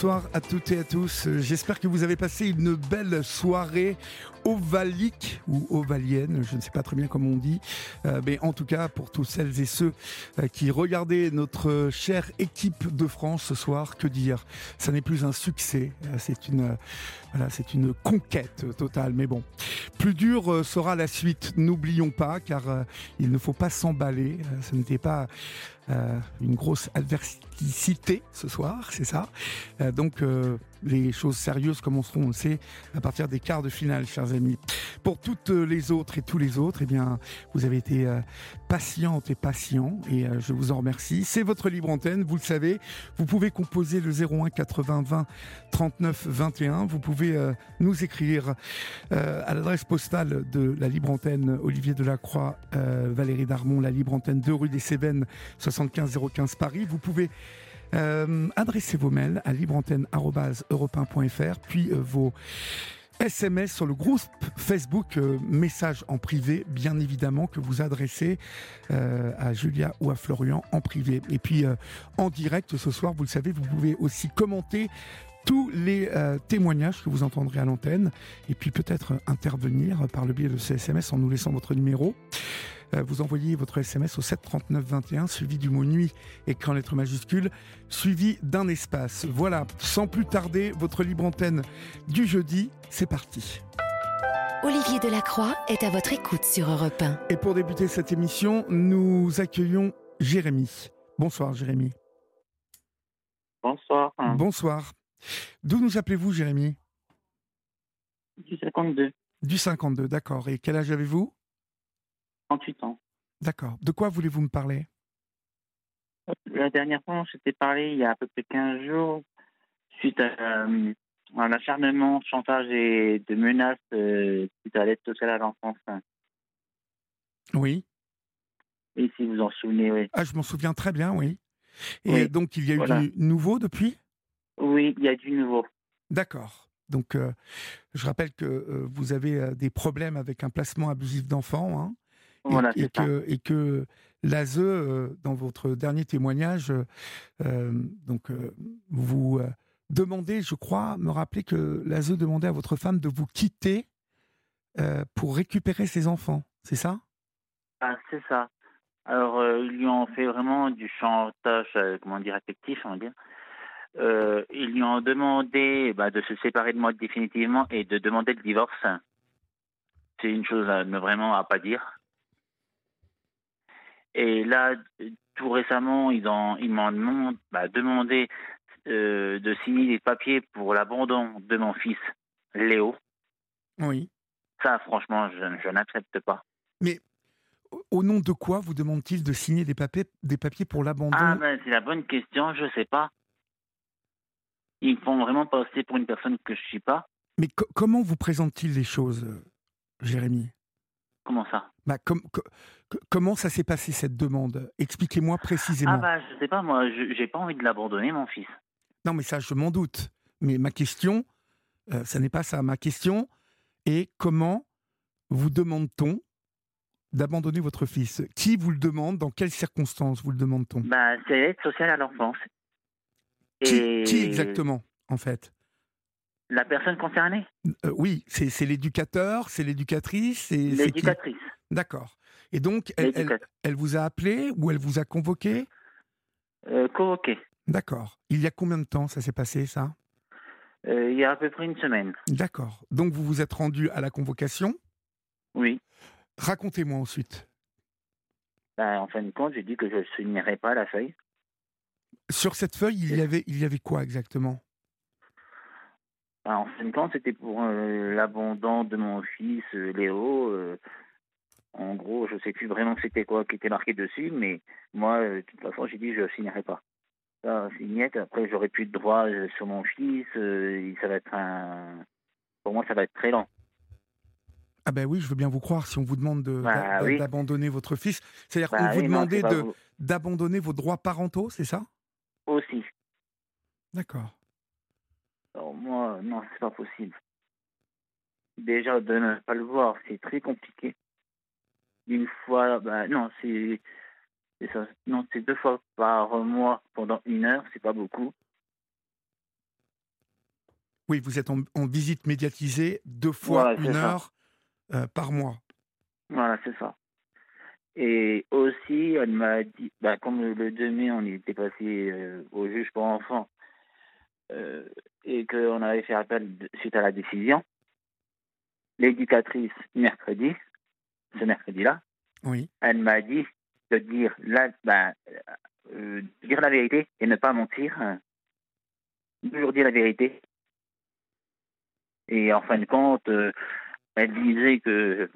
Bonsoir à toutes et à tous. J'espère que vous avez passé une belle soirée ovalique ou ovalienne, je ne sais pas très bien comment on dit, euh, mais en tout cas pour tous celles et ceux euh, qui regardaient notre chère équipe de France ce soir, que dire? Ça n'est plus un succès, euh, c'est une voilà, c'est une conquête totale. Mais bon, plus dur sera la suite. N'oublions pas, car il ne faut pas s'emballer. ce n'était pas une grosse adversité ce soir, c'est ça. donc les choses sérieuses commenceront, on le sait, à partir des quarts de finale, chers amis. Pour toutes les autres et tous les autres, eh bien, vous avez été euh, patientes et patients, et euh, je vous en remercie. C'est votre libre antenne, vous le savez. Vous pouvez composer le 01 80 20 39 21. Vous pouvez euh, nous écrire à l'adresse postale de la libre antenne Olivier Delacroix, Valérie Darmon, la libre antenne 2 rue des Cévennes, 75 015 Paris. Vous pouvez euh, adressez vos mails à libreantenne.europe1.fr, puis euh, vos SMS sur le groupe Facebook euh, message en privé, bien évidemment, que vous adressez à Julia ou à Florian en privé. Et puis en direct ce soir, vous le savez, vous pouvez aussi commenter tous les témoignages que vous entendrez à l'antenne et puis peut-être intervenir par le biais de ces SMS en nous laissant votre numéro. Euh, vous envoyez votre SMS au 739 21, suivi du mot nuit, écran lettre majuscule, suivi d'un espace. Voilà, sans plus tarder, votre libre antenne du jeudi, c'est parti. Olivier Delacroix est à votre écoute sur Europe 1. Et pour débuter cette émission, nous accueillons Jérémy. Bonsoir Jérémy. Bonsoir. Bonsoir. D'où nous appelez-vous Jérémy? Du 52. Du 52, d'accord. Et quel âge avez-vous? 38 ans. D'accord. De quoi voulez-vous me parler? La dernière fois, on s'était parlé il y a à peu près 15 jours, suite à euh, un acharnement, chantage et de menaces euh, suite à l'aide sociale à l'enfance. Oui. Et si vous en souvenez, oui. Ah, je m'en souviens très bien, oui. Et donc, il y a eu du nouveau depuis? Oui, il y a du nouveau. D'accord. Donc, euh, je rappelle que vous avez des problèmes avec un placement abusif d'enfants. Hein et, que, et, que, l'ASE, euh, dans votre dernier témoignage, euh, donc euh, vous demandez, je crois, me rappeler que l'ASE demandait à votre femme de vous quitter pour récupérer ses enfants, c'est ça? Ah, C'est ça. Alors, ils lui ont fait vraiment du chantage, comment dire, affectif, on va dire. ils lui ont demandé bah, de se séparer de moi définitivement et de demander le divorce. C'est une chose à, vraiment à pas dire. Et là, tout récemment, ils, ils m'ont bah, demandé euh, de signer des papiers pour l'abandon de mon fils, Léo. Oui. Ça, franchement, je, n'accepte pas. Mais au nom de quoi vous demande-t-il de signer des papiers, des papiers pour l'abandon Ah, ben, c'est la bonne question, je ne sais pas. Ils font vraiment passer pour une personne que je ne suis pas. Mais comment vous présente-t-il les choses, euh, Jérémy? Comment ça? Bah, Comment ça s'est passé cette demande? Expliquez-moi précisément. Ah bah je sais pas moi, j'ai pas envie de l'abandonner mon fils. Non mais ça je m'en doute. Mais ma question, euh, ça n'est pas ça. Ma question est comment vous demande-t-on d'abandonner votre fils? Qui vous le demande? Dans quelles circonstances vous le demande-t-on? Bah, C'est l'aide sociale à l'enfance. Qui, qui exactement en fait? La personne concernée euh, Oui, c'est l'éducateur, c'est l'éducatrice. L'éducatrice. D'accord. Et donc, elle, elle, vous a appelé ou elle vous a convoqué? Euh, Convoqué. D'accord. Il y a combien de temps ça s'est passé, ça? Euh, Il y a à peu près une semaine. D'accord. Donc, vous vous êtes rendu à la convocation? Oui. Racontez-moi ensuite. Ben, en fin de compte, j'ai dit que je ne signerais pas la feuille. Sur cette feuille, il y avait, il y avait quoi exactement? En fin de compte, c'était pour euh, l'abandon de mon fils euh, Léo. En gros, je sais plus vraiment c'était quoi qui était marqué dessus, mais moi, euh, de toute façon, j'ai dit je signerai pas. Ça, signette. Après, j'aurai plus de droits euh, sur mon fils. euh, ça va être un. Pour moi, ça va être très lent. Ah ben oui, je veux bien vous croire si on vous demande de- Bah oui. d'abandonner votre fils. C'est-à-dire Bah qu'on vous oui, demandait de- vous. d'abandonner vos droits parentaux, c'est ça? Aussi. D'accord. Alors moi, non, c'est pas possible. Déjà, de ne pas le voir, c'est très compliqué. Une fois, bah, non, c'est. Non, c'est deux fois par mois pendant une heure, c'est pas beaucoup. Oui, vous êtes en, en visite médiatisée deux fois Voilà, une heure euh, par mois. Voilà, c'est ça. Et aussi, elle m'a dit, bah, comme le, le 2 mai, on était passé euh, au juge pour enfants et qu'on avait fait appel de- suite à la décision, l'éducatrice, mercredi, ce mercredi-là, Oui. elle m'a dit de dire la, ben, euh, dire la vérité et ne pas mentir. Toujours dire la vérité. Et en fin de compte, euh, elle disait que,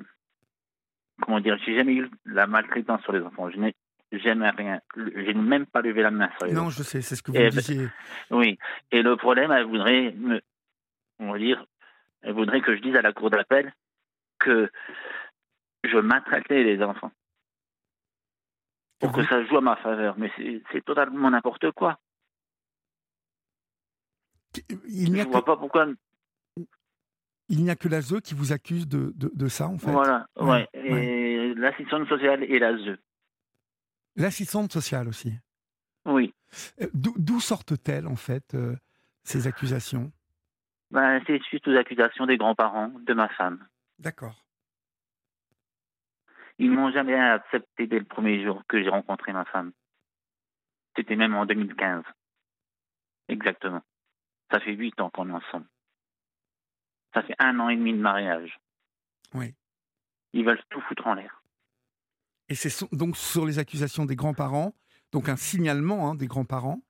comment dire, j'ai jamais eu la maltraitance sur les enfants. Je n'ai jamais rien. Je n'ai même pas levé la main Non, je sais, c'est ce que vous disiez. Oui. Et le problème, elle voudrait me, on va dire, elle voudrait que je dise à la cour d'appel que je maltraitais les enfants. Pour que ça joue à ma faveur. Mais c'est totalement n'importe quoi. Il n'y Je a, que, vois pas pourquoi. il n'y a que l'ASE qui vous accuse de, de, de ça, en fait. Voilà. Ouais, Ouais. Et l'assistante sociale et l'ASE. L'assistante sociale aussi. Oui. Euh, D'où d'où sortent-elles, en fait, euh, ces accusations? Ben, c'est suite aux accusations des grands-parents de ma femme. D'accord. Ils m'ont jamais accepté dès le premier jour que j'ai rencontré ma femme. C'était même en 2015. Exactement. Ça fait huit ans qu'on est ensemble. Ça fait un an et demi de mariage. Oui. Ils veulent tout foutre en l'air. Et c'est donc sur les accusations des grands-parents, donc un signalement hein, des grands-parents,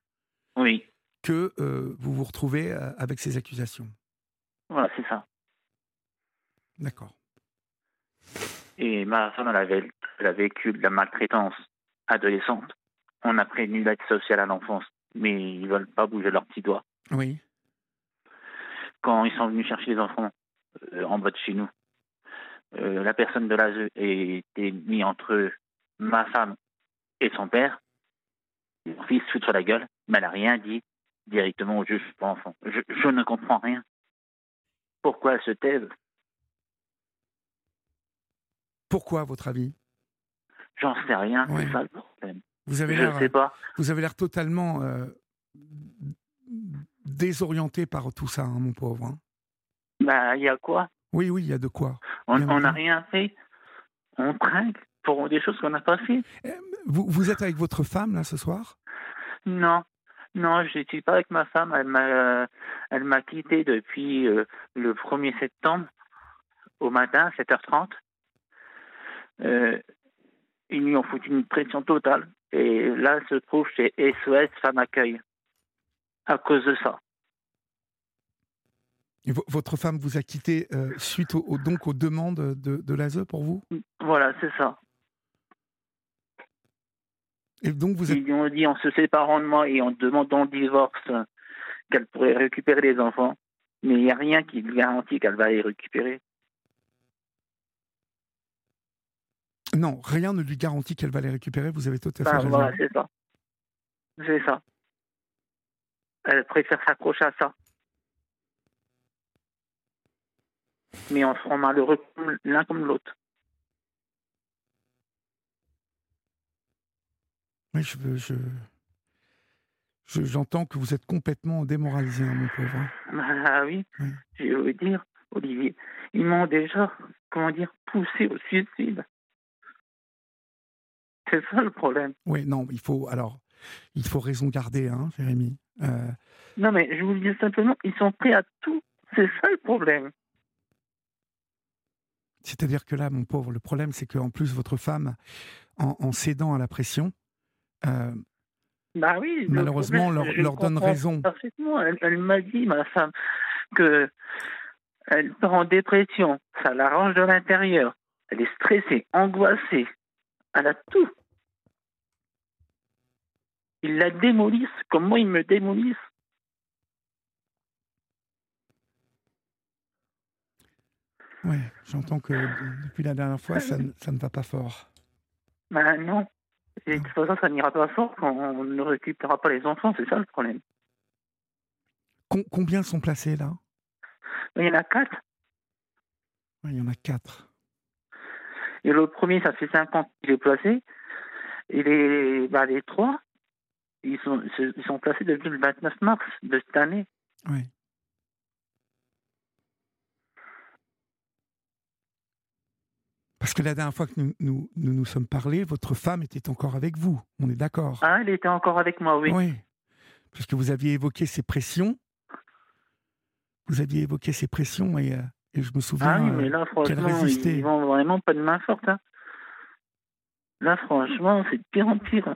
Oui, que euh, vous vous retrouvez euh, avec ces accusations. voilà, c'est ça. D'accord. Et ma femme, elle, avait, elle a vécu de la maltraitance adolescente. On a prévenu l'aide sociale à l'enfance, mais ils veulent pas bouger leurs petits doigts. Oui. Quand ils sont venus chercher les enfants euh, en bas de chez nous, euh, la personne de l'ASE était mise entre ma femme et son père. Mon fils se fout sur la gueule, mais elle n'a rien dit directement au juge pour enfants. Je, je ne comprends rien. Pourquoi elle se taise? Pourquoi, à votre avis? J'en sais rien, Ouais. c'est ça le problème. Avez l'air, vous avez l'air totalement euh, désorienté par tout ça, hein, mon pauvre. hein. Bah, il y a quoi? Oui, oui, il y a de quoi. On n'a rien fait. On trinque pour des choses qu'on n'a pas fait. Vous, vous êtes avec votre femme, là, ce soir? Non, non, je ne suis pas avec ma femme. Elle m'a, elle m'a quitté depuis euh, le 1er septembre au matin, 7h30. Euh, ils lui ont foutu une pression totale. Et là, elle se trouve chez SOS Femme Accueil. À cause de ça. Et Votre femme vous a quitté euh, suite au, au- donc aux demandes de, de l'ASE pour vous? Voilà, c'est ça. Et donc vous êtes... Ils ont dit en se séparant de moi et en demandant le divorce qu'elle pourrait récupérer les enfants. Mais il n'y a rien qui lui garantit qu'elle va les récupérer. Non, rien ne lui garantit qu'elle va les récupérer, vous avez tout à fait Ben, raison. voilà, c'est ça. C'est ça. Elle préfère s'accrocher à ça. Mais on sera malheureux l'un comme l'autre. Oui, je, veux- je, je- j'entends que vous êtes complètement démoralisé, hein, mon pauvre. hein. Ah oui, Oui. je veux dire, Olivier, ils m'ont déjà, comment dire, poussé au suicide. C'est ça le problème. Oui, non, il faut alors, il faut raison garder, hein, Jérémy. Euh, Non, mais je vous le dis simplement, ils sont prêts à tout. C'est ça le problème. C'est-à-dire que là, mon pauvre, le problème, c'est qu'en plus votre femme, en, en cédant à la pression, euh, Bah oui. Malheureusement, problème, leur- donne raison. Parfaitement. Elle, elle m'a dit, ma femme, que elle part en dépression. Ça l'arrange de l'intérieur. Elle est stressée, angoissée. Elle a tout. Ils la démolissent comme moi, ils me démolissent. Oui, j'entends que depuis la dernière fois, ça, ne- ça ne va pas fort. Ben non. Et de toute façon, ça n'ira pas fort quand on ne récupérera pas les enfants, c'est ça le problème. Com- combien sont placés là? Il y en a quatre. Il y en a quatre. Et le premier, ça fait cinq ans qu'il est placé. Et les, bah, les trois, ils sont, ils sont placés depuis le 29 mars de cette année. Oui. Parce que la dernière fois que nous nous, nous nous sommes parlé, votre femme était encore avec vous. On est d'accord Ah, elle était encore avec moi, oui. Oui. Puisque vous aviez évoqué ces pressions. Vous aviez évoqué ces pressions et, euh, et je me souviens. Ah oui, euh, mais là, franchement, résistait. ils vont vraiment pas de main forte. hein. Là, franchement, c'est de pire en pire.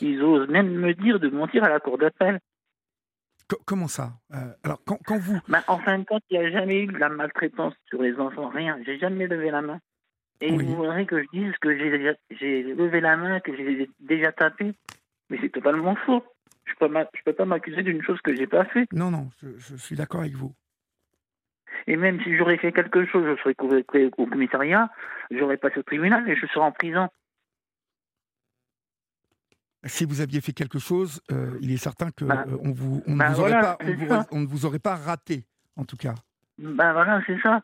Ils osent même me dire de mentir à la cour d'appel. Co- comment ça Euh, Alors, quand, quand vous. Ben, en fin de compte, il n'y a jamais eu de la maltraitance sur les enfants, rien. J'ai jamais levé la main. Et Oui. vous voudrez que je dise que j'ai levé la main, que j'ai déjà tapé. Mais c'est totalement faux. Je peux je peux pas m'accuser d'une chose que j'ai pas fait. Non, non, je, je suis d'accord avec vous. Et même si j'aurais fait quelque chose, je serais au commissariat, j'aurais passé au tribunal et je serais en prison. Si vous aviez fait quelque chose, euh, il est certain que Bah, euh, vous, on ne bah vous aurait voilà, pas, on vous- ne vous aurait pas raté, en tout cas. Ben voilà, c'est ça.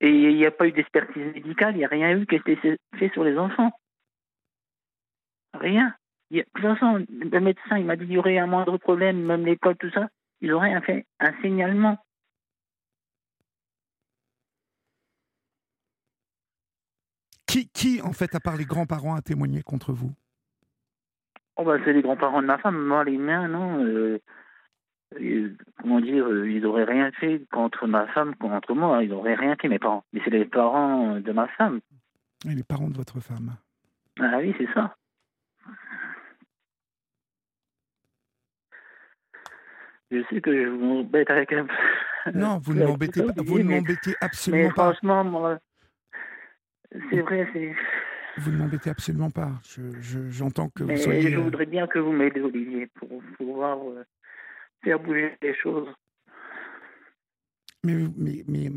Et il n'y a pas eu d'expertise médicale, il n'y a rien eu qui a été fait sur les enfants. Rien. A- de toute façon, le médecin, il m'a dit qu'il y aurait un moindre problème, même l'école, tout ça. Ils auraient fait un signalement. Qui, qui, en fait, à part les grands-parents, a témoigné contre vous? Oh bah c'est les grands-parents de ma femme, moi les miens, non. euh, euh, comment dire, euh, ils n'auraient rien fait contre ma femme, contre moi, ils n'auraient rien fait mes parents. Mais c'est les parents de ma femme. Et les parents de votre femme. Ah oui, c'est ça. Je sais que je vous embête avec un peu. Non, vous ne m'embêtez pas. Vous ne mais- m'embêtez Mais absolument pas. franchement, moi, c'est vrai, c'est. Vous ne m'embêtez absolument pas. Je- je- J'entends que vous Mais soyez. je euh, voudrais bien que vous m'aidez, Olivier, pour pouvoir euh, faire bouger les choses. Mais, mais, mais,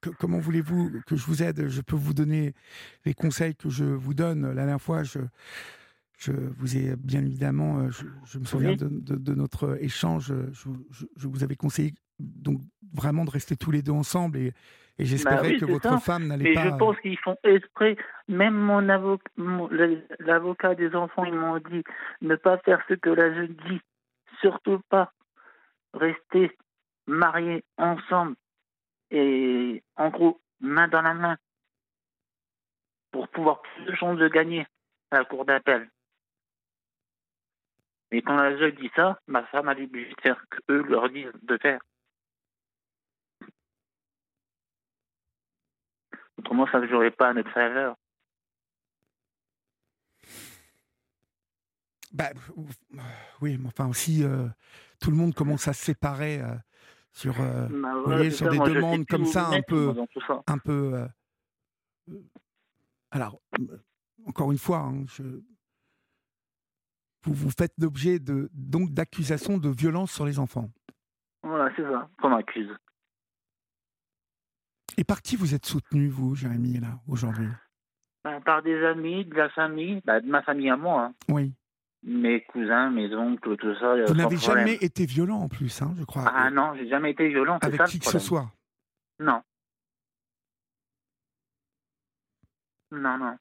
que- comment voulez-vous que je vous aide? Je peux vous donner les conseils que je vous donne. La dernière fois, je, je vous ai bien évidemment, euh, je, je me souviens Oui. de, de- de notre échange, je, je- je vous avais conseillé donc vraiment de rester tous les deux ensemble et, et j'espérais Bah oui, que votre ça. femme n'allait pas. je pense qu'ils font exprès. Même mon avocat, l'avocat des enfants, ils m'ont dit ne pas faire ce que la jeune dit. Surtout pas rester mariés ensemble et en gros main dans la main pour pouvoir plus de chances de gagner à la cour d'appel. Et quand la jeune dit ça, ma femme a obligé de faire ce qu'eux leur disent de faire. Autrement, ça ne jouerait pas à notre faveur. Bah, oui, mais enfin aussi, euh, tout le monde commence à se séparer euh, sur, euh, Bah, voilà, voyez, sur ça, des demandes comme ça, un peu- ça. un peu. alors, encore une fois, hein, je- vous vous faites l'objet de donc d'accusations de violence sur les enfants. Voilà, c'est ça, qu'on m'accuse. Et par qui vous êtes soutenu, vous, Jérémy, là, aujourd'hui? Bah, par des amis, de la famille, bah, de ma famille à moi. hein. Oui. Mes cousins, mes oncles, tout ça. Vous n'avez jamais été violent en plus, hein, je crois. Ah euh, non, j'ai jamais été violent, avec ça qui que ce soit. Non. Non, non.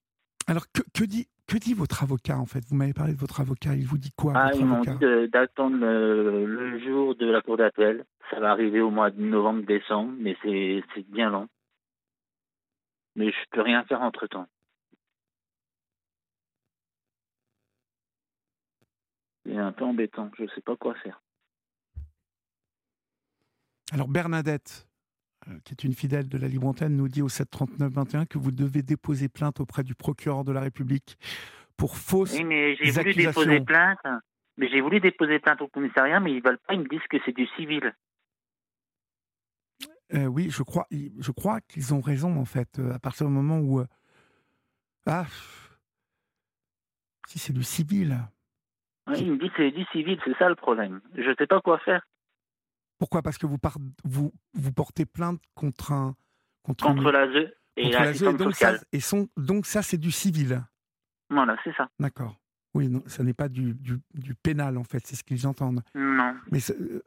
Alors, que, que dit, que dit votre avocat, en fait? Vous m'avez parlé de votre avocat. Il vous dit quoi, Ah, ils m'ont dit d'attendre le, le jour de la cour d'appel. Ça va arriver au mois de novembre-décembre, mais c'est bien long. Mais je peux rien faire entre-temps. C'est un peu embêtant, je sais pas quoi faire. Alors, Bernadette, qui est une fidèle de la Libre Antenne, nous dit au 739-21 que vous devez déposer plainte auprès du procureur de la République pour fausse. Oui, mais j'ai voulu déposer plainte. Mais j'ai voulu déposer plainte au commissariat, mais ils veulent pas, ils me disent que c'est du civil. Euh, oui, je crois, je crois qu'ils ont raison en fait. Euh, à partir du moment où ah, si c'est du civil. Oui, il me dit c'est du civil, c'est ça le problème. Je ne sais pas quoi faire. Pourquoi? Parce que vous, vous, vous portez plainte contre un contre, contre l'ASE et la donc ça, et donc ça c'est du civil. Voilà, c'est ça. D'accord. Oui, non, ça n'est pas du, du, du, pénal, en fait, c'est ce qu'ils entendent. Non. Mais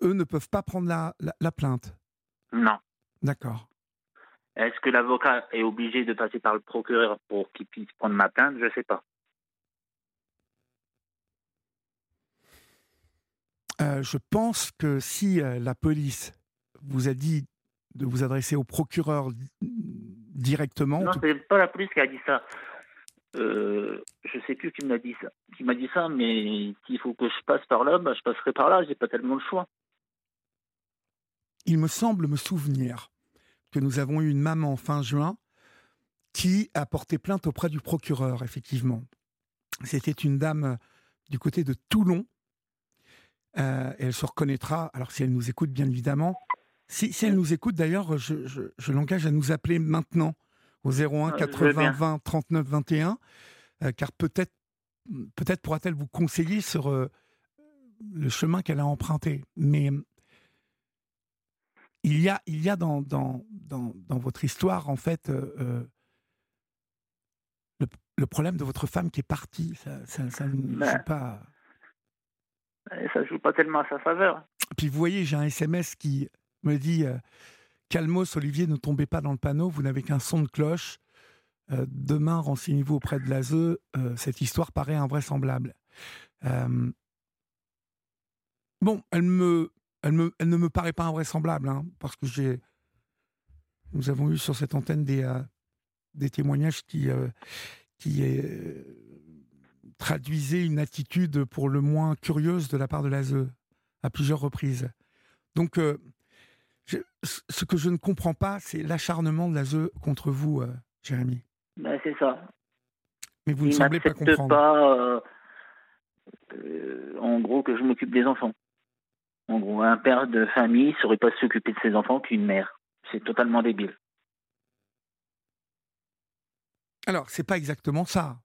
eux ne peuvent pas prendre la, la, plainte? Non. D'accord. Est-ce que l'avocat est obligé de passer par le procureur pour qu'il puisse prendre ma plainte? Je ne sais pas. Euh, je pense que si euh, la police vous a dit de vous adresser au procureur directement. Non, c'est pas la police qui a dit ça. Euh, je sais plus qui m'a dit ça. Qui m'a dit ça, mais s'il faut que je passe par là, bah, je passerai par là. J'ai pas tellement le choix. Il me semble me souvenir que nous avons eu une maman fin juin qui a porté plainte auprès du procureur, effectivement. C'était une dame du côté de Toulon. Euh, elle se reconnaîtra, alors si elle nous écoute bien évidemment. Si, si elle nous écoute d'ailleurs, je, je, je l'engage à nous appeler maintenant au 01 80 20 39 21, car peut-être peut-être pourra-t-elle vous conseiller sur euh, le chemin qu'elle a emprunté. Mais il y a, il y a dans, dans, dans, dans votre histoire, en fait, euh, euh, le, le, problème de votre femme qui est partie. Ça, ça, ça ne joue pas. Ça joue pas tellement à sa faveur. Puis vous voyez, j'ai un SMS qui me dit Calmos, Olivier, ne tombez pas dans le panneau, vous n'avez qu'un son de cloche. Euh, demain, renseignez-vous auprès de l'ASE, euh, cette histoire paraît invraisemblable. Euh, bon, elle, me, elle, me, elle ne me paraît pas invraisemblable, hein, parce que j'ai. Nous avons eu sur cette antenne des, des témoignages qui, qui traduisaient une attitude pour le moins curieuse de la part de l'ASE à plusieurs reprises. Donc, ce que je ne comprends pas, c'est l'acharnement de l'ASE contre vous, euh, Jérémy. Ben, c'est ça. Mais vous ne semblez pas comprendre. pas, euh, euh, en gros, que je m'occupe des enfants. En gros, un père de famille ne saurait pas s'occuper de ses enfants qu'une mère. C'est totalement débile. Alors, c'est pas exactement ça.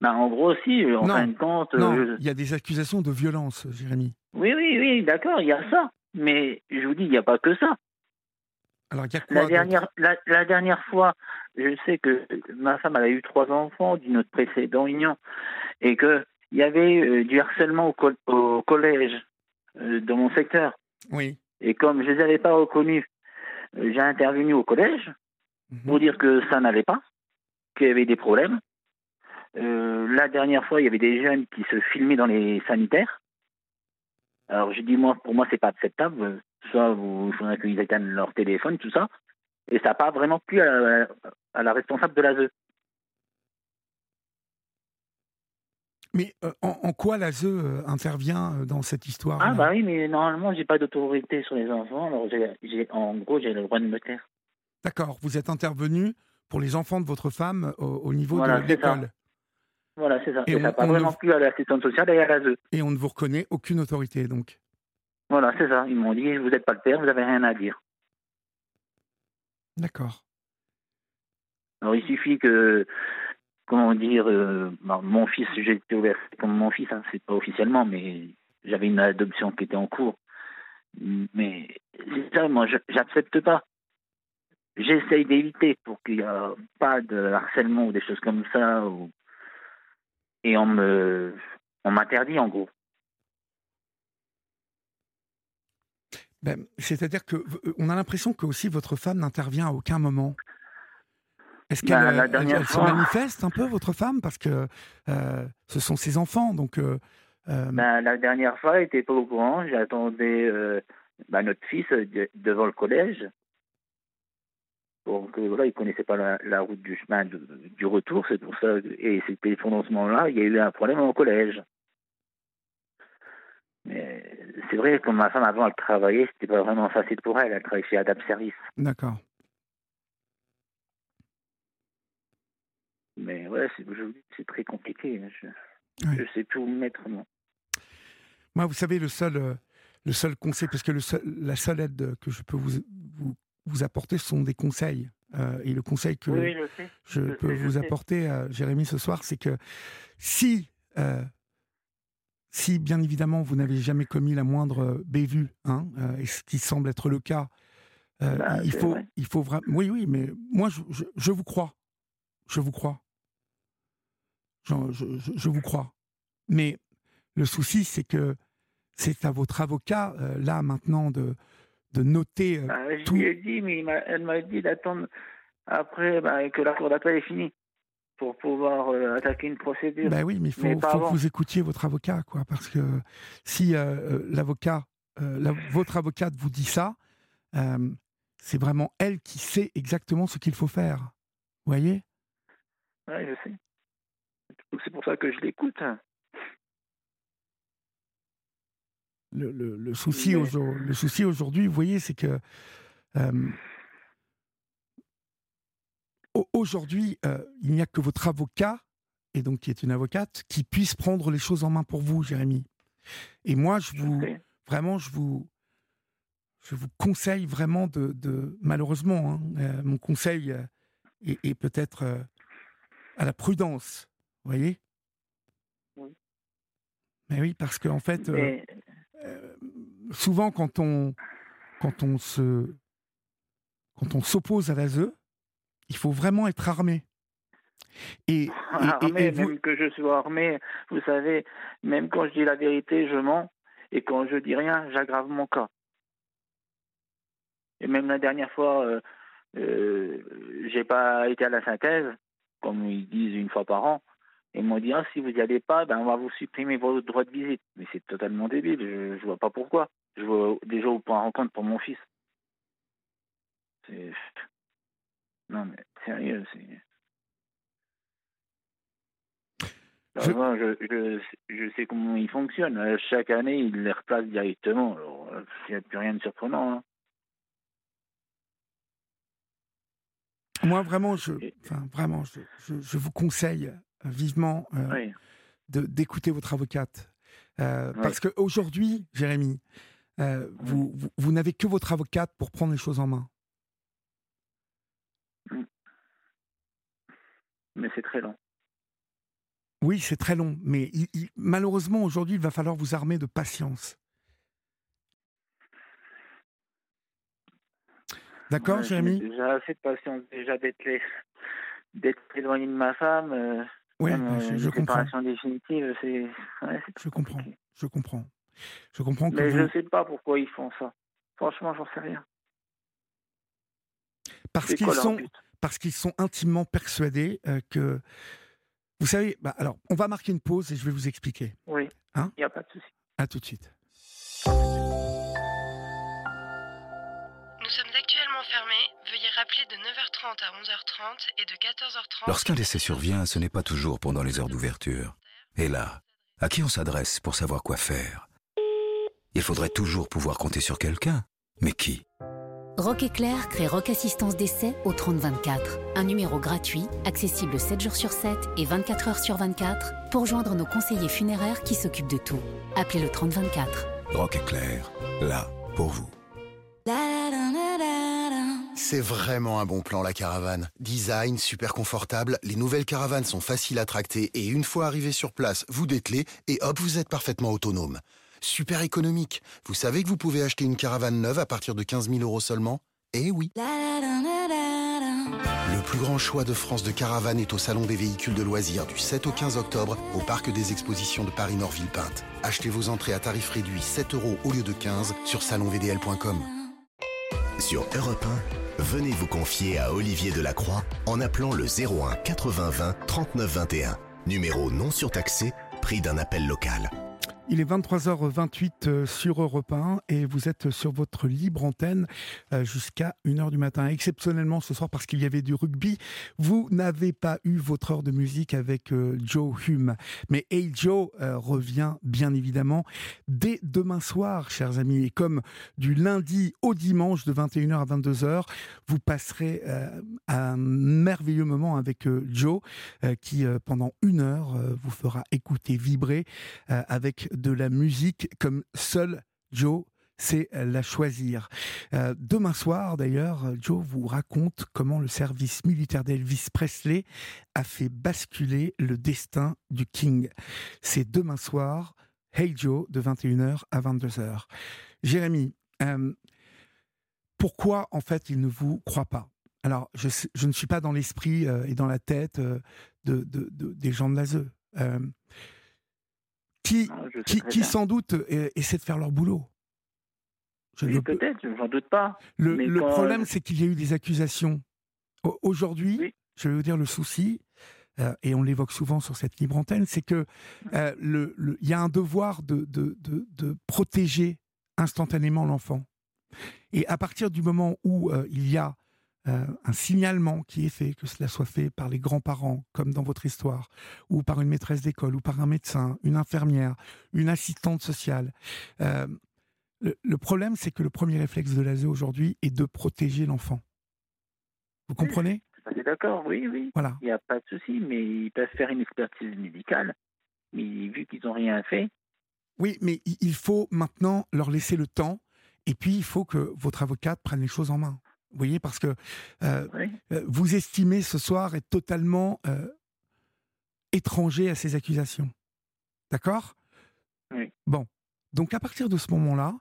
Ben, en gros, si, en fin de compte. Non, il y a des accusations de violence, Jérémy. Oui, oui, oui, d'accord, il y a ça. Mais je vous dis, il n'y a pas que ça. Alors, y a quoi la, dernière, la, dernière fois, je sais que ma femme elle a eu trois enfants d'une autre précédente union et qu'il y avait euh, du harcèlement au, collège euh, dans mon secteur. Oui. Et comme je ne les avais pas reconnus, euh, j'ai intervenu au collège mhm. pour dire que ça n'allait pas, qu'il y avait des problèmes. La dernière fois, il y avait des jeunes qui se filmaient dans les sanitaires. Alors j'ai dit, moi, pour moi, c'est pas acceptable. Soit vous, il faudrait qu'ils éteignent leur téléphone, tout ça. Et ça n'a pas vraiment plu à la, responsable de l'ASE. Mais euh, en, quoi l'ASE euh, intervient euh, dans cette histoire Ah bah oui, mais normalement, j'ai pas d'autorité sur les enfants. Alors en gros, j'ai le droit de me taire. D'accord. Vous êtes intervenu pour les enfants de votre femme au, niveau de l'école. Voilà, c'est ça. Et, ça n'a pas vraiment plu à l'assistante sociale et à l'ASE. Et on ne vous reconnaît aucune autorité, donc Voilà, c'est ça. Ils m'ont dit, vous n'êtes pas le père, vous n'avez rien à dire. D'accord. Alors, il suffit que, comment dire, euh, bah, mon fils, j'ai été ouvert comme mon fils, hein, c'est pas officiellement, mais j'avais une adoption qui était en cours. Mais ça, moi, j'accepte pas. J'essaye d'éviter pour qu'il n'y ait pas de harcèlement ou des choses comme ça, ou et on me on m'interdit en gros. Ben, C'est-à-dire que euh, on a l'impression que aussi votre femme n'intervient à aucun moment. Est-ce qu'elle ben, se manifeste un peu votre femme? Parce que euh, ce sont ses enfants donc. Euh, ben, la dernière fois, elle n'était pas au courant. J'attendais ben, notre fils devant le collège donc voilà, il connaissait pas la, route du chemin du retour, c'est pour ça. Et c'était pendant ce moment-là, il y a eu un problème au collège. Mais c'est vrai, comme ma femme avant, elle travaillait, c'était pas vraiment facile pour elle. Elle travaillait chez Adapt Service. D'accord. Mais ouais, c'est très compliqué. Hein. Je ne sais plus où me mettre, moi. Moi, vous savez, le seul, euh, le seul conseil, parce que le la seule aide que je peux vous, vous vous apporter sont des conseils. Euh, et le conseil que Oui, je sais. je je peux sais, vous apporter, euh, Jérémy, ce soir, c'est que si, euh, si bien évidemment vous n'avez jamais commis la moindre euh, bévue, hein, et ce qui semble être le cas, Bah, il faut, vrai. il faut vraiment. Oui, oui, mais moi, je, vous crois, je vous crois, je, je- vous crois. Mais le souci, c'est que c'est à votre avocat là maintenant de de noter. euh, je tout- lui ai dit, mais elle m'a dit d'attendre après bah, que la cour d'appel est finie pour pouvoir euh, attaquer une procédure. Ben oui, mais il faut, Mais pas faut que vous écoutiez votre avocat, quoi, parce que si euh, l'avocat, la- votre avocate vous dit ça, c'est vraiment elle qui sait exactement ce qu'il faut faire. Vous voyez? Ouais, je sais. C'est pour ça que je l'écoute. Le, le- le souci, Mais- aujourd- le souci aujourd'hui, vous voyez, c'est que euh, au- aujourd'hui, euh, il n'y a que votre avocat, et donc qui est une avocate, qui puisse prendre les choses en main pour vous, Jérémy. Et moi, je vous, vraiment, je vous, je vous conseille vraiment de, de- malheureusement, hein, euh, mon conseil est, est peut-être à la prudence, vous voyez Oui. Mais oui, parce qu'en fait, Mais, euh, souvent quand on, quand on se, quand on s'oppose à l'ASE, il faut vraiment être armé. Et, et- et- armé, et vous- même que je sois armé, vous savez, même quand je dis la vérité, je mens. Et quand je dis rien, j'aggrave mon cas. Et même la dernière fois, euh, euh, j'ai pas été à la synthèse, comme ils disent une fois par an. Ils m'ont dit, ah, si vous n'y allez pas, ben, on va vous supprimer votre droit de visite. Mais c'est totalement débile, je, je vois pas pourquoi. Je vois déjà au point rencontre pour mon fils. C'est... Non, mais sérieux, c'est... Je- moi, je, je, je sais comment il fonctionne. Euh, Chaque année, il les replace directement. Alors, euh, il n'y a plus rien de surprenant. hein. moi vraiment, je, enfin vraiment, je, je- je vous conseille vivement euh, Oui. d'écouter votre avocate, Euh, parce qu'aujourd'hui, Jérémy, euh, vous, vous, vous n'avez que votre avocate pour prendre les choses en main. Mais c'est très long. Oui, c'est très long, mais il- il- malheureusement aujourd'hui, il va falloir vous armer de patience. D'accord, Ouais, j'ai Jérémy? Déjà assez de patience, déjà d'être les- d'être éloigné de ma femme. euh, Oui, bah, euh, je, comprends. définitive, c'est. ouais, c'est Je comprends. Je comprends. Je comprends que Mais vous, je sais pas pourquoi ils font ça. Franchement, j'en sais rien. parce qu'ils sont, parce qu'ils sont intimement persuadés euh, que, vous savez, bah, alors, on va marquer une pause et je vais vous expliquer. Oui. Hein? Il n'y a pas de souci. À tout de suite. Rappeler de 9h30 à 11h30 et de 14h30. Lorsqu'un décès survient, ce n'est pas toujours pendant les heures d'ouverture. Et là, à qui on s'adresse pour savoir quoi faire? Il faudrait toujours pouvoir compter sur quelqu'un. Mais qui? Rock Éclair crée Rock Assistance d'essai au 3024. Un numéro gratuit, accessible 7 jours sur 7 et 24 heures sur 24 pour joindre nos conseillers funéraires qui s'occupent de tout. Appelez le 3024. Rock éclair, là, pour vous. C'est vraiment un bon plan la caravane. Design, super confortable, les nouvelles caravanes sont faciles à tracter et une fois arrivé sur place, vous dételez et hop, vous êtes parfaitement autonome. Super économique. Vous savez que vous pouvez acheter une caravane neuve à partir de 15 000 euros seulement? Eh oui Le plus grand choix de France de caravanes est au Salon des véhicules de loisirs du 7 au 15 octobre au Parc des expositions de Paris-Nord-Villepinte. Achetez vos entrées à tarif réduit 7 euros au lieu de 15 sur salonvdl.com. Sur Europe 1, venez vous confier à Olivier Delacroix en appelant le 01 80 20 39 21. Numéro non surtaxé, prix d'un appel local. Il est 23h28 euh, sur Europe 1 et vous êtes sur votre libre antenne euh, jusqu'à 1h du matin. Exceptionnellement ce soir parce qu'il y avait du rugby, vous n'avez pas eu votre heure de musique avec euh, Joe Hume. Mais Hey Joe revient bien évidemment dès demain soir, chers amis. Et comme du lundi au dimanche de 21h à 22h, vous passerez un merveilleux moment avec Joe qui pendant une heure vous fera écouter, vibrer avec de la musique comme seul Joe c'est la choisir. Euh, demain soir, d'ailleurs, Joe vous raconte comment le service militaire d'Elvis Presley a fait basculer le destin du King. C'est demain soir, Hey Joe, de 21h à 22h. Jérémy, euh, pourquoi en fait il ne vous croit pas? Alors, je, ne suis pas dans l'esprit euh, et dans la tête de, des gens de l'ASE. Qui, qui, qui sans doute essaient de faire leur boulot. Oui, peut-être, j'en doute pas. Le, problème, c'est qu'il y a eu des accusations. Aujourd'hui, je vais vous dire le souci, euh, et on l'évoque souvent sur cette libre antenne, c'est que euh, le, y a un devoir de, de, de, protéger instantanément l'enfant. Et à partir du moment où euh, il y a un signalement qui est fait, que cela soit fait par les grands-parents, comme dans votre histoire, ou par une maîtresse d'école, ou par un médecin, une infirmière, une assistante sociale, le, problème, c'est que le premier réflexe de l'ASE aujourd'hui est de protéger l'enfant. Vous comprenez? D'accord, oui, oui. Voilà. Il n'y a pas de souci, mais ils peuvent faire une expertise médicale. Mais vu qu'ils n'ont rien fait. Oui, mais il faut maintenant leur laisser le temps. Et puis, il faut que votre avocate prenne les choses en main. Vous voyez, parce que euh, euh, vous estimez ce soir être totalement euh, étranger à ces accusations. D'accord? Oui. Bon. Donc, à partir de ce moment-là,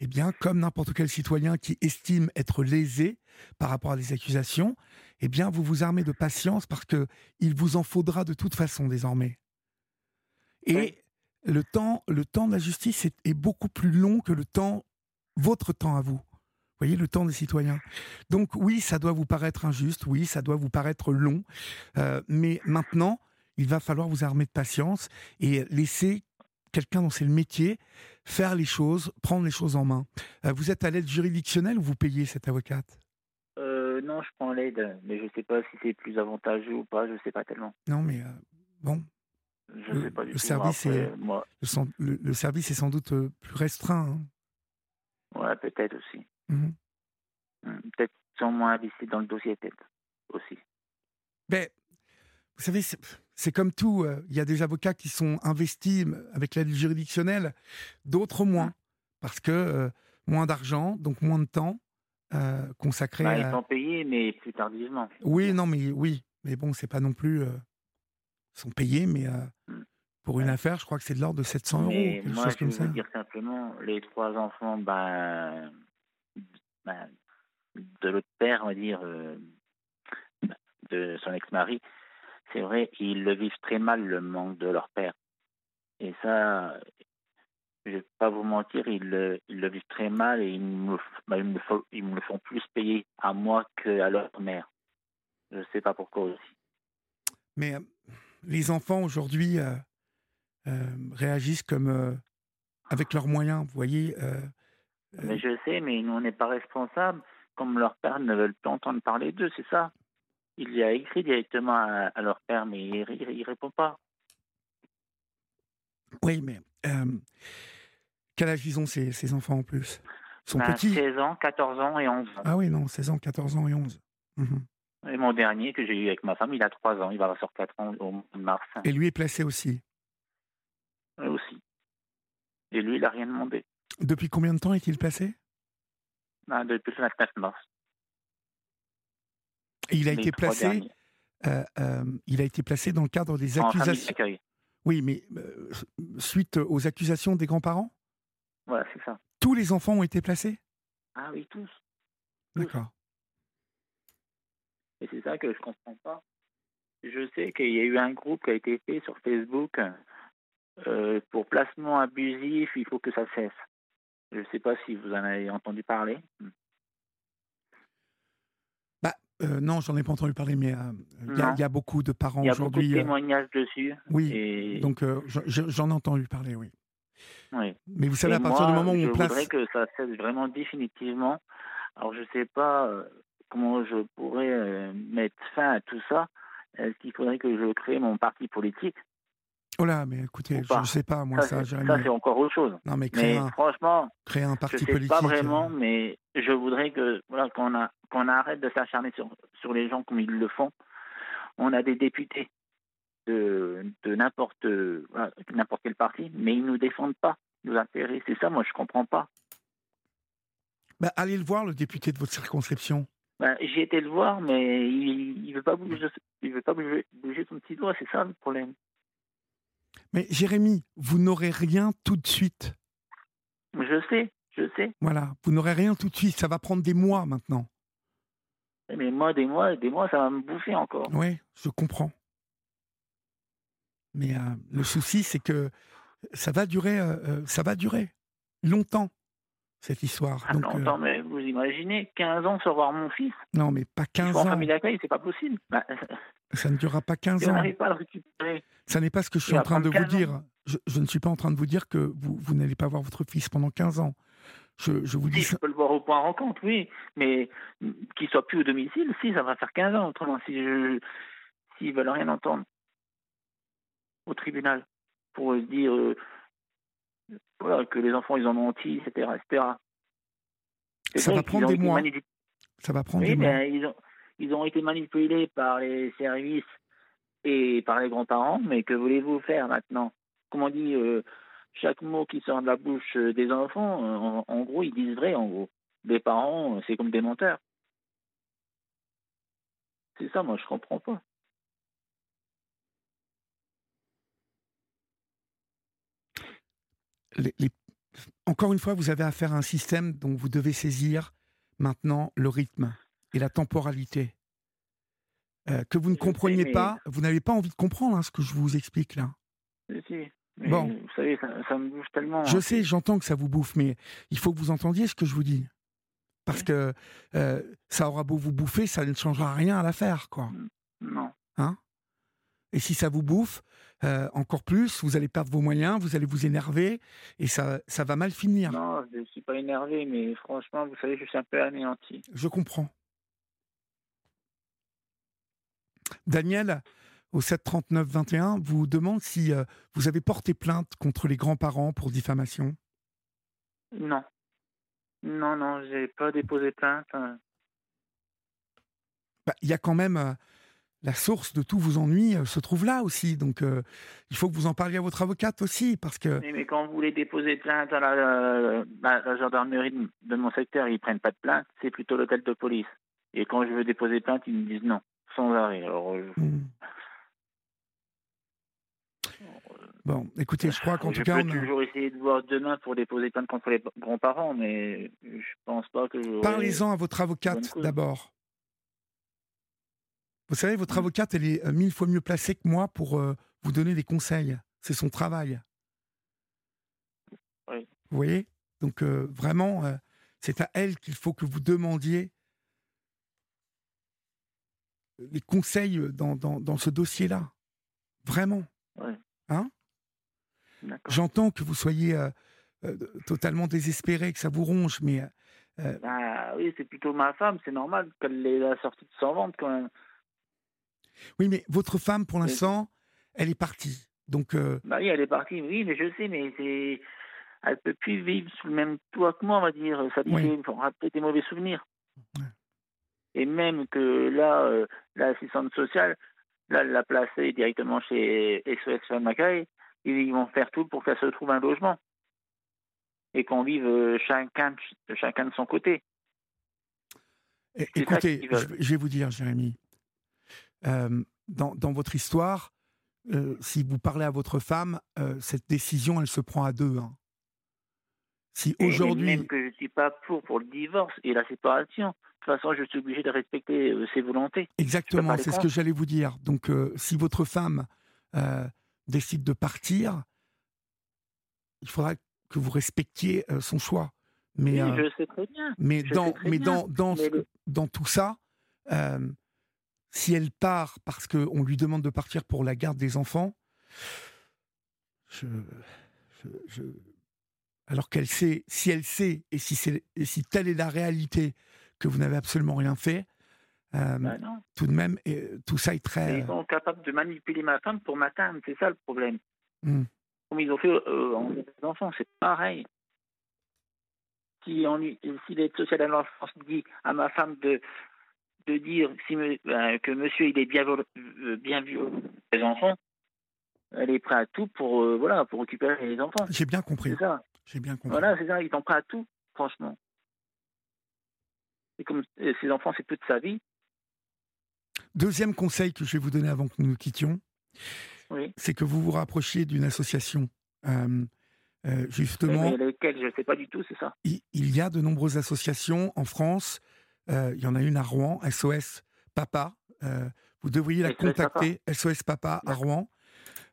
eh bien, comme n'importe quel citoyen qui estime être lésé par rapport à des accusations, eh bien, vous vous armez de patience parce que il vous en faudra de toute façon désormais. Et le temps, le temps de la justice est, beaucoup plus long que le temps, votre temps à vous. Voyez, le temps des citoyens. Donc oui, ça doit vous paraître injuste, oui, ça doit vous paraître long, euh, mais maintenant, il va falloir vous armer de patience et laisser quelqu'un dont c'est le métier faire les choses, prendre les choses en main. Euh, vous êtes à l'aide juridictionnelle ou vous payez cette avocate? Euh, Non, je prends l'aide, mais je ne sais pas si c'est plus avantageux ou pas, je ne sais pas tellement. Non, mais bon. Je sais pas du le Service est, moi... le, service est sans doute plus restreint. Hein. Ouais, peut-être aussi. Mmh mmh, peut-être sont moins investis dans le dossier, peut-être aussi. Ben, vous savez, c'est comme tout. Euh, il y a des avocats qui sont investis avec l'aide juridictionnelle, d'autres moins, mmh. parce que euh, moins d'argent, donc moins de temps euh, consacré. Bah, ils sont payés, mais plus tardivement. Oui, non, mais oui, mais bon, c'est pas non plus. ils sont payés, mais mmh. pour une affaire, je crois que c'est de l'ordre de 700 euros, quelque moi, chose comme ça. dire simplement, les trois enfants, ben, ben de l'autre père, on va dire, de son ex-mari, c'est vrai, ils le vivent très mal, le manque de leur père. Et ça, je ne vais pas vous mentir, ils le, vivent très mal et ils me, bah, ils, me ils me, le font plus payer à moi qu'à leur mère. Je ne sais pas pourquoi aussi. Mais euh, les enfants aujourd'hui euh, euh, réagissent comme avec leurs moyens, vous voyez. Mais je sais, mais nous on n'est pas responsables. Comme leurs pères ne veulent pas entendre parler d'eux, c'est ça il y a écrit directement à, leur père, mais il ne répond pas. Oui, mais euh, quel âge ils ont ces, enfants en plus? Ils sont ben, petits? 16 ans, 14 ans et 11 Ah oui, non, 16 ans, 14 ans et 11. Mhm. Et mon dernier que j'ai eu avec ma femme, il a 3 ans, il va avoir 4 ans au mois de mars. Et lui est placé aussi? Oui, aussi. Et lui, il n'a rien demandé. Depuis combien de temps est-il placé ben, Depuis le 29 mars il a été placé. Euh, euh, il a été placé dans le cadre des accusations. Oui, mais euh, suite aux accusations des grands-parents? Voilà, c'est ça. Tous les enfants ont été placés? Ah oui, tous. D'accord. Et c'est ça que je comprends pas. Je sais qu'il y a eu un groupe qui a été fait sur Facebook pour placement abusif, il faut que ça cesse. Je ne sais pas si vous en avez entendu parler. Euh, non, j'en ai pas entendu parler, mais euh, il y, a beaucoup de parents aujourd'hui. Il y a beaucoup de euh, témoignages dessus. Oui, donc j'en ai entendu parler, oui. Oui. Mais vous savez, à partir du moment où on place. Je voudrais que ça cesse vraiment définitivement. Alors, je ne sais pas comment je pourrais mettre fin à tout ça. Est-ce qu'il faudrait que je crée mon parti politique? Oh là, mais écoutez, je ne sais pas, moi, ça, ça, c'est encore autre chose. Non, mais, créer un, franchement, créer un parti je sais politique. pas vraiment, mais je voudrais que voilà qu'on qu'on arrête de s'acharner sur, sur les gens comme ils le font. On a des députés de, de n'importe n'importe quel parti, mais ils ne nous défendent pas nos intérêts. C'est ça, moi, je ne comprends pas. Bah, allez le voir, le député de votre circonscription. Ben, j'ai été le voir, mais il, il veut pas bouger, il veut pas bouger, bouger son petit doigt, c'est ça le problème. Mais Jérémy, vous n'aurez rien tout de suite. Je sais, je sais. Voilà, vous n'aurez rien tout de suite. Ça va prendre des mois maintenant. Mais moi, des mois, des mois, ça va me bouffer encore. Oui, je comprends. Mais euh, le souci, c'est que ça va durer, euh, euh, ça va durer longtemps cette histoire. Ah, Donc, longtemps, euh, mais vous imaginez, 15 ans sans voir mon fils. non, mais pas Je 15 suis en ans. famille d'accueil, c'est pas possible. Ben, Ça ne durera pas 15 si on ans. pas à le récupérer. Ça n'est pas ce que je suis en train de vous 15 ans. dire. Je, je ne suis pas en train de vous dire que vous, vous n'allez pas voir votre fils pendant 15 ans. Je, je vous Si dis je ça. peux le voir au point rencontre, oui, mais qu'il soit plus au domicile, si, ça va faire 15 ans. Autrement, si je, s'ils veulent rien entendre au tribunal pour dire euh, voilà, que les enfants ils ont menti, etc., etc. Ça va prendre des mois. Ça va prendre Oui, des mois. ils ont, ils ont été manipulés par les services et par les grands-parents, mais que voulez-vous faire maintenant? Comme on dit, euh, chaque mot qui sort de la bouche des enfants, euh, en, en gros, ils disent vrai, en gros. Les parents, euh, c'est comme des menteurs. C'est ça, moi, je comprends pas. les- les- Encore une fois, vous avez affaire à un système dont vous devez saisir maintenant le rythme et la temporalité. Euh, que vous ne Je sais, compreniez mais- pas, vous n'avez pas envie de comprendre hein, ce que je vous explique là. Si, Bon. Vous savez, ça, ça me bouge tellement. Je sais, j'entends que ça vous bouffe, mais il faut que vous entendiez ce que je vous dis. Parce que euh, ça aura beau vous bouffer, ça ne changera rien à l'affaire, quoi. Non. Et si ça vous bouffe, euh, encore plus, vous allez perdre vos moyens, vous allez vous énerver, et ça, ça va mal finir. Non, je ne suis pas énervé, mais franchement, vous savez, je suis un peu anéanti. Je comprends. Daniel, au 739-21, vous demande si euh, vous avez porté plainte contre les grands-parents pour diffamation. Non. Non, non, j'ai pas déposé plainte. hein. Bah, Il y a quand même euh, la source de tous vos ennuis euh, se trouve là aussi. Donc, il faut que vous en parliez à votre avocate aussi, parce que mais quand vous voulez déposer plainte à la, la- la- la gendarmerie de, de mon secteur, ils prennent pas de plainte, c'est plutôt l'hôtel de police. Et quand je veux déposer plainte, ils me disent non, sans arrêt. Alors, euh, Hmm. Bon, écoutez, je crois qu'en tout cas, peux on a- toujours essayer de voir demain pour déposer plainte contre les grands-parents, mais je pense pas que parlez-en à votre avocate d'abord. Vous savez, votre Mm. avocate, elle est euh, mille fois mieux placée que moi pour euh, vous donner des conseils. C'est son travail. Oui. Vous voyez? Donc, euh, vraiment, euh, c'est à elle qu'il faut que vous demandiez les conseils dans, dans, dans ce dossier-là. Vraiment. D'accord. J'entends que vous soyez euh, euh, totalement désespéré, que ça vous ronge, mais euh, euh, Ah oui, c'est plutôt ma femme, c'est normal qu'elle l'ait la sortie de son ventre quand même. oui, mais votre femme, pour l'instant, elle est partie. Donc, Bah oui, elle est partie, oui, mais je sais, mais c'est. Elle peut plus vivre sous le même toit que moi, on va dire. Ça lui Oui. fait des mauvais souvenirs. Ouais. Et même que là, euh, l'assistante sociale, là, elle l'a placée directement chez SOS Accueil. Ils vont faire tout pour qu'elle se trouve un logement. Et qu'on vive euh, chacun, de- chacun de son côté. é- écoutez, je, vais- je vais vous dire, Jérémy, euh, dans, dans votre histoire, euh, si vous parlez à votre femme, euh, cette décision, elle se prend à deux. hein. Si aujourd'hui, Même que je ne suis pas pour, pour le divorce et la séparation. De toute façon, je suis obligé de respecter euh, ses volontés. Exactement, c'est ce que j'allais vous dire. Donc, euh, si votre femme euh, décide de partir, il faudra que vous respectiez euh, son choix. Mais, Oui, je sais très bien. mais, je dans, mais bien. dans, dans, ce Mais que- le- dans tout ça, si elle part parce qu'on lui demande de partir pour la garde des enfants, je, je- je- alors qu'elle sait, si elle sait, et si, c'est- et si telle est la réalité, que vous n'avez absolument rien fait, euh, Bah tout de même, euh, tout ça est très. Ils sont capables de manipuler ma femme pour m'atteindre, c'est ça le problème. Hmm. Comme ils ont fait euh, en enfants, c'est pareil. Si, on, si l'aide sociale à l'enfance dit à ma femme de, de dire si me- ben, que monsieur il est bien, euh, bien vu les enfants, elle est prête à tout pour, euh, voilà, pour récupérer les enfants. J'ai bien compris. C'est ça. J'ai bien compris. Voilà, c'est ça, ils sont prêts à tout, franchement. Et comme ses enfants, c'est toute sa vie. Deuxième conseil que je vais vous donner avant que nous nous quittions, Oui. c'est que vous vous rapprochiez d'une association. Euh, euh, justement, Mais lesquels, je ne sais pas du tout, c'est ça. il, il y a de nombreuses associations en France. Euh, il y en a une à Rouen, SOS Papa. Vous devriez la SOS Papa. contacter, SOS Papa à. Rouen.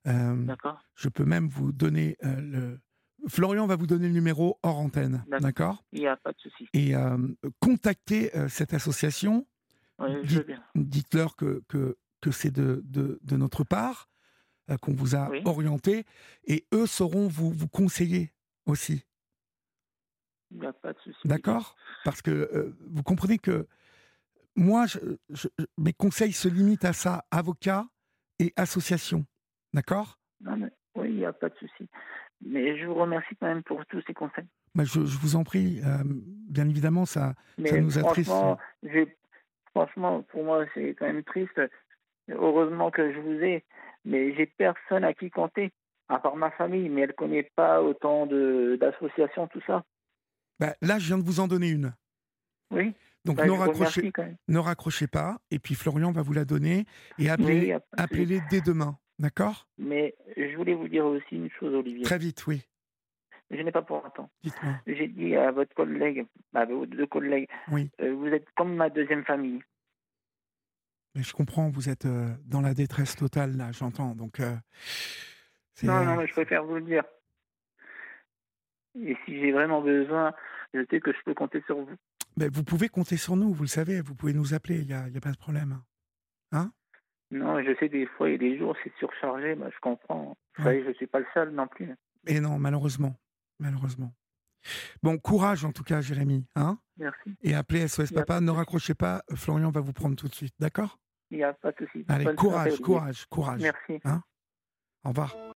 D'accord je peux même vous donner le. Florian va vous donner le numéro hors antenne, D'accord. Il n'y a pas de souci. Et euh, contactez euh, cette association. Oui. Dites-leur que, que, que c'est de, de, de notre part, euh, qu'on vous a Oui. orienté, et eux sauront vous, vous conseiller aussi. Il n'y a pas de souci. D'accord? Parce que euh, vous comprenez que moi, je- je- mes conseils se limitent à ça, avocat et association. D'accord? Oui, il n'y a pas de souci. Mais je vous remercie quand même pour tous ces conseils. Bah, je, je vous en prie, euh, bien évidemment, ça, Mais nous attriste. franchement, pour moi, c'est quand même triste. Heureusement que je vous ai, mais j'ai personne à qui compter, à part ma famille, mais elle ne connaît pas autant d'associations, tout ça. bah, là, je viens de vous en donner une. Oui, Donc bah, ne, raccrochez, ne raccrochez pas, et puis Florian va vous la donner, et Oui, il appelez, appelez-les dès demain. D'accord? Mais je voulais vous dire aussi une chose, Olivier. Très vite, oui. Je n'ai pas pour. Dites-moi. J'ai dit à votre collègue, à vos deux collègues, Oui. euh, vous êtes comme ma deuxième famille. Mais je comprends, vous êtes euh, dans la détresse totale, là, j'entends. Donc, euh, Non, non, mais je préfère vous le dire. Et si j'ai vraiment besoin, je sais que je peux compter sur vous. ben, vous pouvez compter sur nous, vous le savez, vous pouvez nous appeler, il n'y a, y a pas de problème. Non, je sais des fois, il y a des jours, c'est surchargé, bah, je comprends. Vous Ouais. savez, je ne suis pas le seul non plus. Et non, malheureusement. Malheureusement. Bon, courage en tout cas, Jérémy. Hein Merci. et appelez SOS Papa, ne raccrochez pas, Florian va vous prendre tout de suite, d'accord? Il n'y a pas de souci. Allez, courage, courage, courage. Merci. Au revoir.